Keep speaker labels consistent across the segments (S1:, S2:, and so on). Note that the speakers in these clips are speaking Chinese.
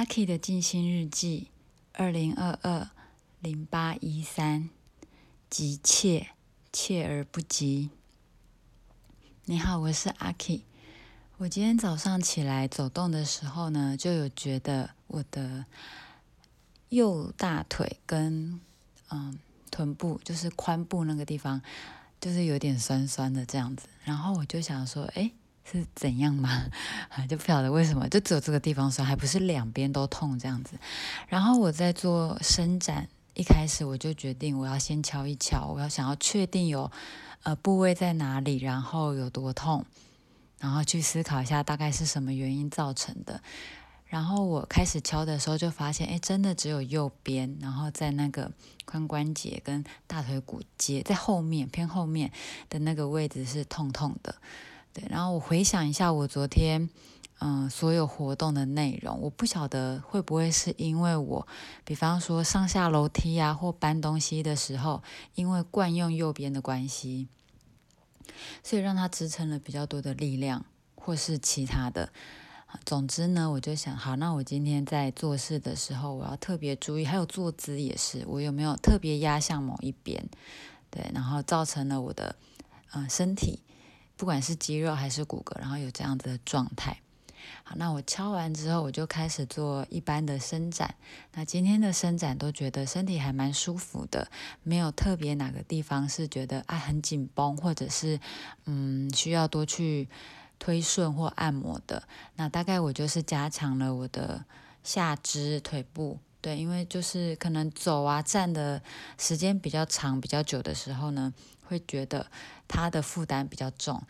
S1: 阿 K 的静心日记，二零二二零八一三，急切，切而不急。你好，我是阿 K。我今天早上起来走动的时候呢，就有觉得我的右大腿跟嗯臀部，就是髋部那个地方，就是有点酸酸的这样子。然后我就想说，哎。是怎样吗？就不晓得为什么，就只有这个地方酸，还不是两边都痛这样子。然后我在做伸展，一开始我就决定我要先敲一敲，我要想要确定有呃部位在哪里，然后有多痛，然后去思考一下大概是什么原因造成的。然后我开始敲的时候就发现，哎，真的只有右边，然后在那个髋关节跟大腿骨接在后面偏后面的那个位置是痛痛的。对，然后我回想一下我昨天，嗯，所有活动的内容，我不晓得会不会是因为我，比方说上下楼梯啊，或搬东西的时候，因为惯用右边的关系，所以让它支撑了比较多的力量，或是其他的。总之呢，我就想，好，那我今天在做事的时候，我要特别注意，还有坐姿也是，我有没有特别压向某一边？对，然后造成了我的，嗯，身体。不管是肌肉还是骨骼，然后有这样子的状态。好，那我敲完之后，我就开始做一般的伸展。那今天的伸展都觉得身体还蛮舒服的，没有特别哪个地方是觉得啊很紧绷，或者是嗯需要多去推顺或按摩的。那大概我就是加强了我的下肢、腿部。对，因为就是可能走啊站的时间比较长、比较久的时候呢。会觉得它的负担比较重，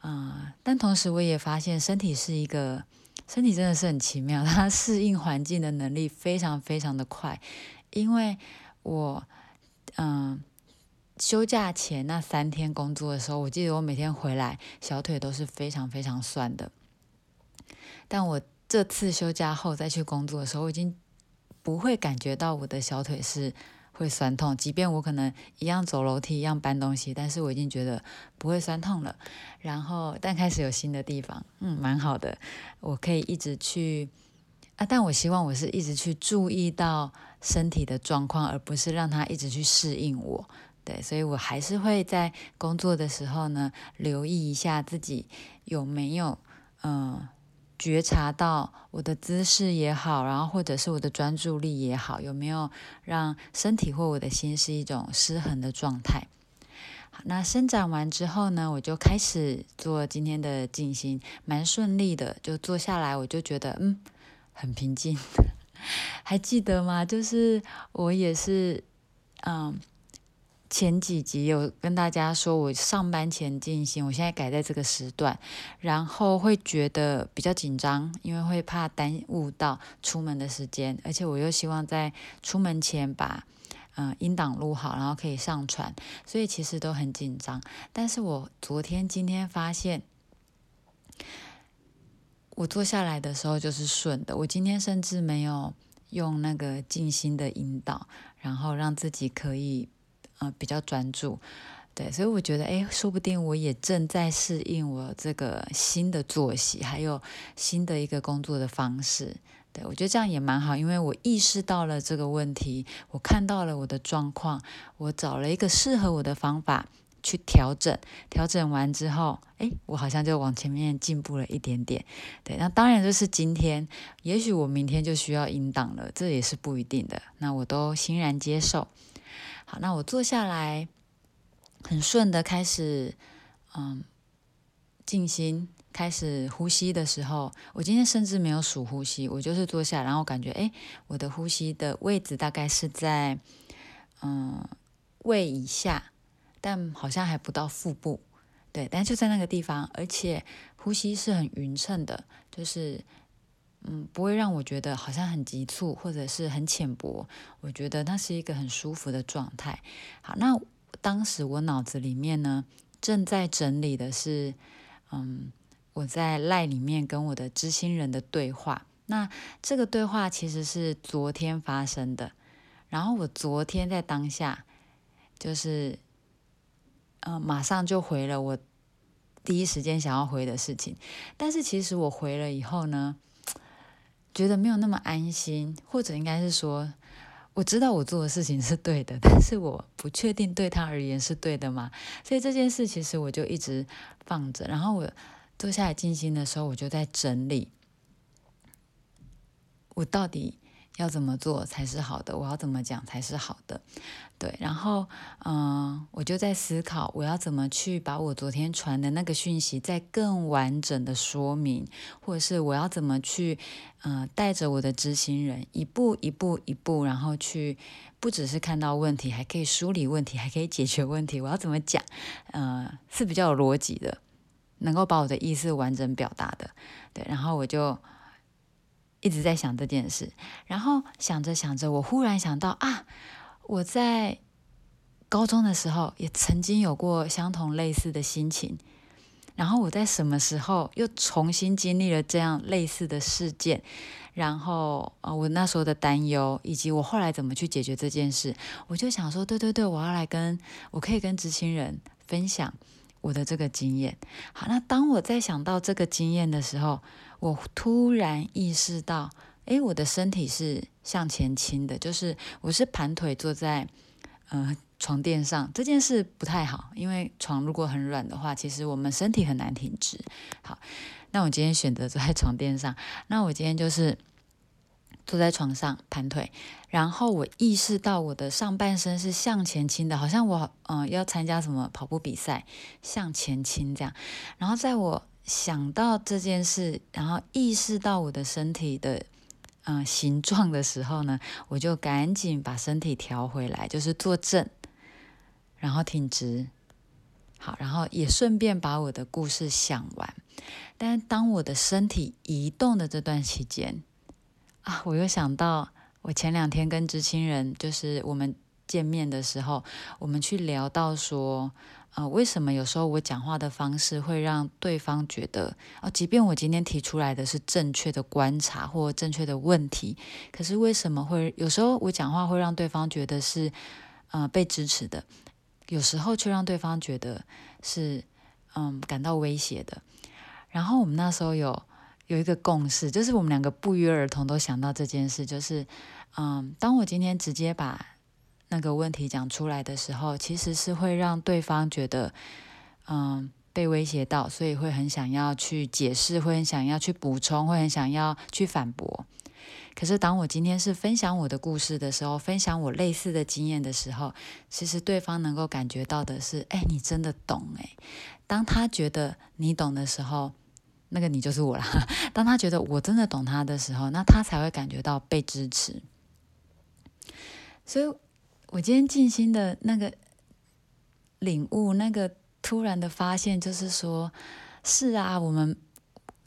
S1: 啊，但同时我也发现身体是一个身体真的是很奇妙，它适应环境的能力非常非常的快。因为我嗯休假前那三天工作的时候，我记得我每天回来小腿都是非常非常酸的，但我这次休假后再去工作的时候，我已经不会感觉到我的小腿是。会酸痛，即便我可能一样走楼梯，一样搬东西，但是我已经觉得不会酸痛了。然后，但开始有新的地方，嗯，蛮好的，我可以一直去啊。但我希望我是一直去注意到身体的状况，而不是让它一直去适应我。对，所以我还是会在工作的时候呢，留意一下自己有没有嗯。觉察到我的姿势也好，然后或者是我的专注力也好，有没有让身体或我的心是一种失衡的状态？好，那伸展完之后呢，我就开始做今天的静心，蛮顺利的，就坐下来，我就觉得嗯，很平静。还记得吗？就是我也是，嗯。前几集有跟大家说，我上班前进行，我现在改在这个时段，然后会觉得比较紧张，因为会怕耽误到出门的时间，而且我又希望在出门前把嗯音档录好，然后可以上传，所以其实都很紧张。但是我昨天、今天发现，我坐下来的时候就是顺的。我今天甚至没有用那个静心的引导，然后让自己可以。啊，比较专注，对，所以我觉得，哎，说不定我也正在适应我这个新的作息，还有新的一个工作的方式，对我觉得这样也蛮好，因为我意识到了这个问题，我看到了我的状况，我找了一个适合我的方法去调整，调整完之后，哎，我好像就往前面进步了一点点，对，那当然就是今天，也许我明天就需要引导了，这也是不一定的，那我都欣然接受。好，那我坐下来，很顺的开始，嗯，静心，开始呼吸的时候，我今天甚至没有数呼吸，我就是坐下，然后感觉，哎，我的呼吸的位置大概是在，嗯，胃以下，但好像还不到腹部，对，但就在那个地方，而且呼吸是很匀称的，就是。嗯，不会让我觉得好像很急促或者是很浅薄，我觉得那是一个很舒服的状态。好，那当时我脑子里面呢正在整理的是，嗯，我在赖里面跟我的知心人的对话。那这个对话其实是昨天发生的，然后我昨天在当下就是，嗯，马上就回了我第一时间想要回的事情。但是其实我回了以后呢。觉得没有那么安心，或者应该是说，我知道我做的事情是对的，但是我不确定对他而言是对的嘛？所以这件事其实我就一直放着。然后我坐下来静心的时候，我就在整理，我到底。要怎么做才是好的？我要怎么讲才是好的？对，然后，嗯，我就在思考，我要怎么去把我昨天传的那个讯息再更完整的说明，或者是我要怎么去，呃，带着我的执行人一步一步一步，然后去，不只是看到问题，还可以梳理问题，还可以解决问题。我要怎么讲？呃，是比较有逻辑的，能够把我的意思完整表达的。对，然后我就。一直在想这件事，然后想着想着，我忽然想到啊，我在高中的时候也曾经有过相同类似的心情，然后我在什么时候又重新经历了这样类似的事件，然后啊，我那时候的担忧以及我后来怎么去解决这件事，我就想说，对对对，我要来跟我可以跟执行人分享我的这个经验。好，那当我在想到这个经验的时候。我突然意识到，哎，我的身体是向前倾的，就是我是盘腿坐在呃床垫上，这件事不太好，因为床如果很软的话，其实我们身体很难挺直。好，那我今天选择坐在床垫上，那我今天就是坐在床上盘腿，然后我意识到我的上半身是向前倾的，好像我嗯要参加什么跑步比赛，向前倾这样，然后在我。想到这件事，然后意识到我的身体的嗯形状的时候呢，我就赶紧把身体调回来，就是坐正，然后挺直，好，然后也顺便把我的故事想完。但当我的身体移动的这段期间啊，我又想到我前两天跟知青人，就是我们见面的时候，我们去聊到说。呃，为什么有时候我讲话的方式会让对方觉得，哦，即便我今天提出来的是正确的观察或正确的问题，可是为什么会有时候我讲话会让对方觉得是，呃，被支持的，有时候却让对方觉得是，嗯，感到威胁的。然后我们那时候有有一个共识，就是我们两个不约而同都想到这件事，就是，嗯，当我今天直接把。那个问题讲出来的时候，其实是会让对方觉得，嗯，被威胁到，所以会很想要去解释，会很想要去补充，会很想要去反驳。可是当我今天是分享我的故事的时候，分享我类似的经验的时候，其实对方能够感觉到的是，哎，你真的懂哎。当他觉得你懂的时候，那个你就是我啦。当他觉得我真的懂他的时候，那他才会感觉到被支持。所以。我今天静心的那个领悟，那个突然的发现，就是说，是啊，我们，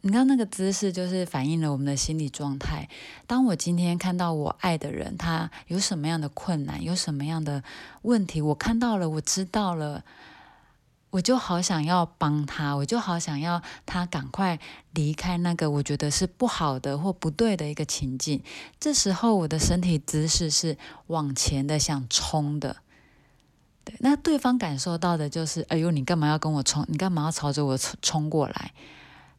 S1: 你看那个姿势，就是反映了我们的心理状态。当我今天看到我爱的人，他有什么样的困难，有什么样的问题，我看到了，我知道了。我就好想要帮他，我就好想要他赶快离开那个我觉得是不好的或不对的一个情境。这时候我的身体姿势是往前的，想冲的。对，那对方感受到的就是：哎呦，你干嘛要跟我冲？你干嘛要朝着我冲冲过来？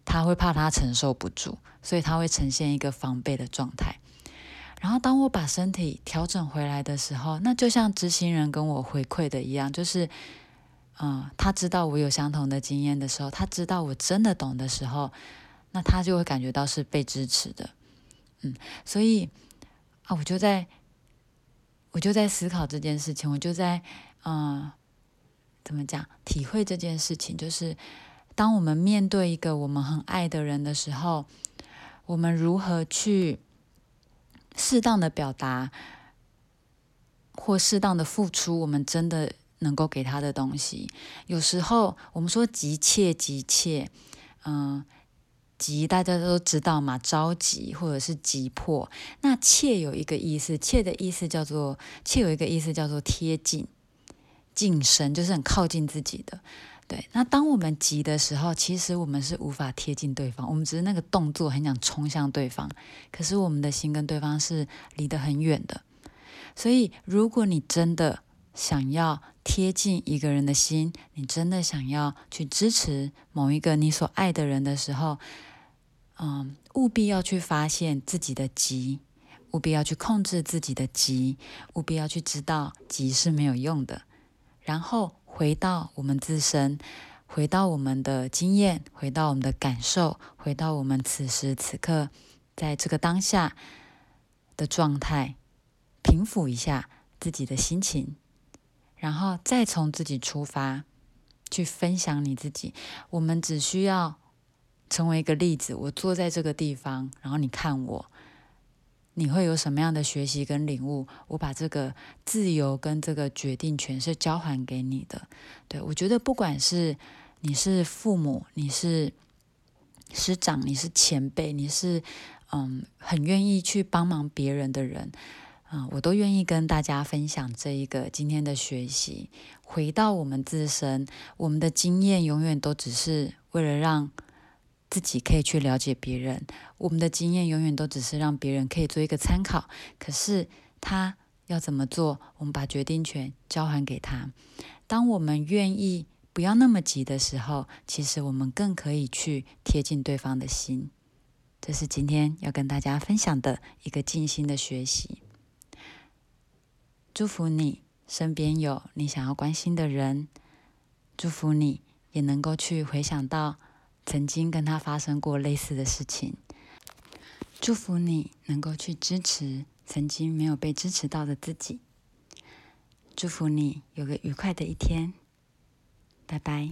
S1: 他会怕他承受不住，所以他会呈现一个防备的状态。然后当我把身体调整回来的时候，那就像执行人跟我回馈的一样，就是。嗯，他知道我有相同的经验的时候，他知道我真的懂的时候，那他就会感觉到是被支持的。嗯，所以啊，我就在，我就在思考这件事情，我就在嗯，怎么讲，体会这件事情，就是当我们面对一个我们很爱的人的时候，我们如何去适当的表达或适当的付出，我们真的。能够给他的东西，有时候我们说急切急切，嗯，急大家都知道嘛，着急或者是急迫。那切有一个意思，切的意思叫做切有一个意思叫做贴近、近身，就是很靠近自己的。对，那当我们急的时候，其实我们是无法贴近对方，我们只是那个动作很想冲向对方，可是我们的心跟对方是离得很远的。所以，如果你真的想要贴近一个人的心，你真的想要去支持某一个你所爱的人的时候，嗯，务必要去发现自己的急，务必要去控制自己的急，务必要去知道急是没有用的。然后回到我们自身，回到我们的经验，回到我们的感受，回到我们此时此刻在这个当下的状态，平复一下自己的心情，然后再从自己出发去分享你自己。我们只需要。成为一个例子，我坐在这个地方，然后你看我，你会有什么样的学习跟领悟？我把这个自由跟这个决定权是交还给你的。对我觉得，不管是你是父母，你是师长，你是前辈，你是嗯很愿意去帮忙别人的人，嗯，我都愿意跟大家分享这一个今天的学习。回到我们自身，我们的经验永远都只是为了让。自己可以去了解别人，我们的经验永远都只是让别人可以做一个参考。可是他要怎么做，我们把决定权交还给他。当我们愿意不要那么急的时候，其实我们更可以去贴近对方的心。这是今天要跟大家分享的一个静心的学习。祝福你身边有你想要关心的人，祝福你也能够去回想到。曾经跟他发生过类似的事情，祝福你能够去支持曾经没有被支持到的自己，祝福你有个愉快的一天，拜拜。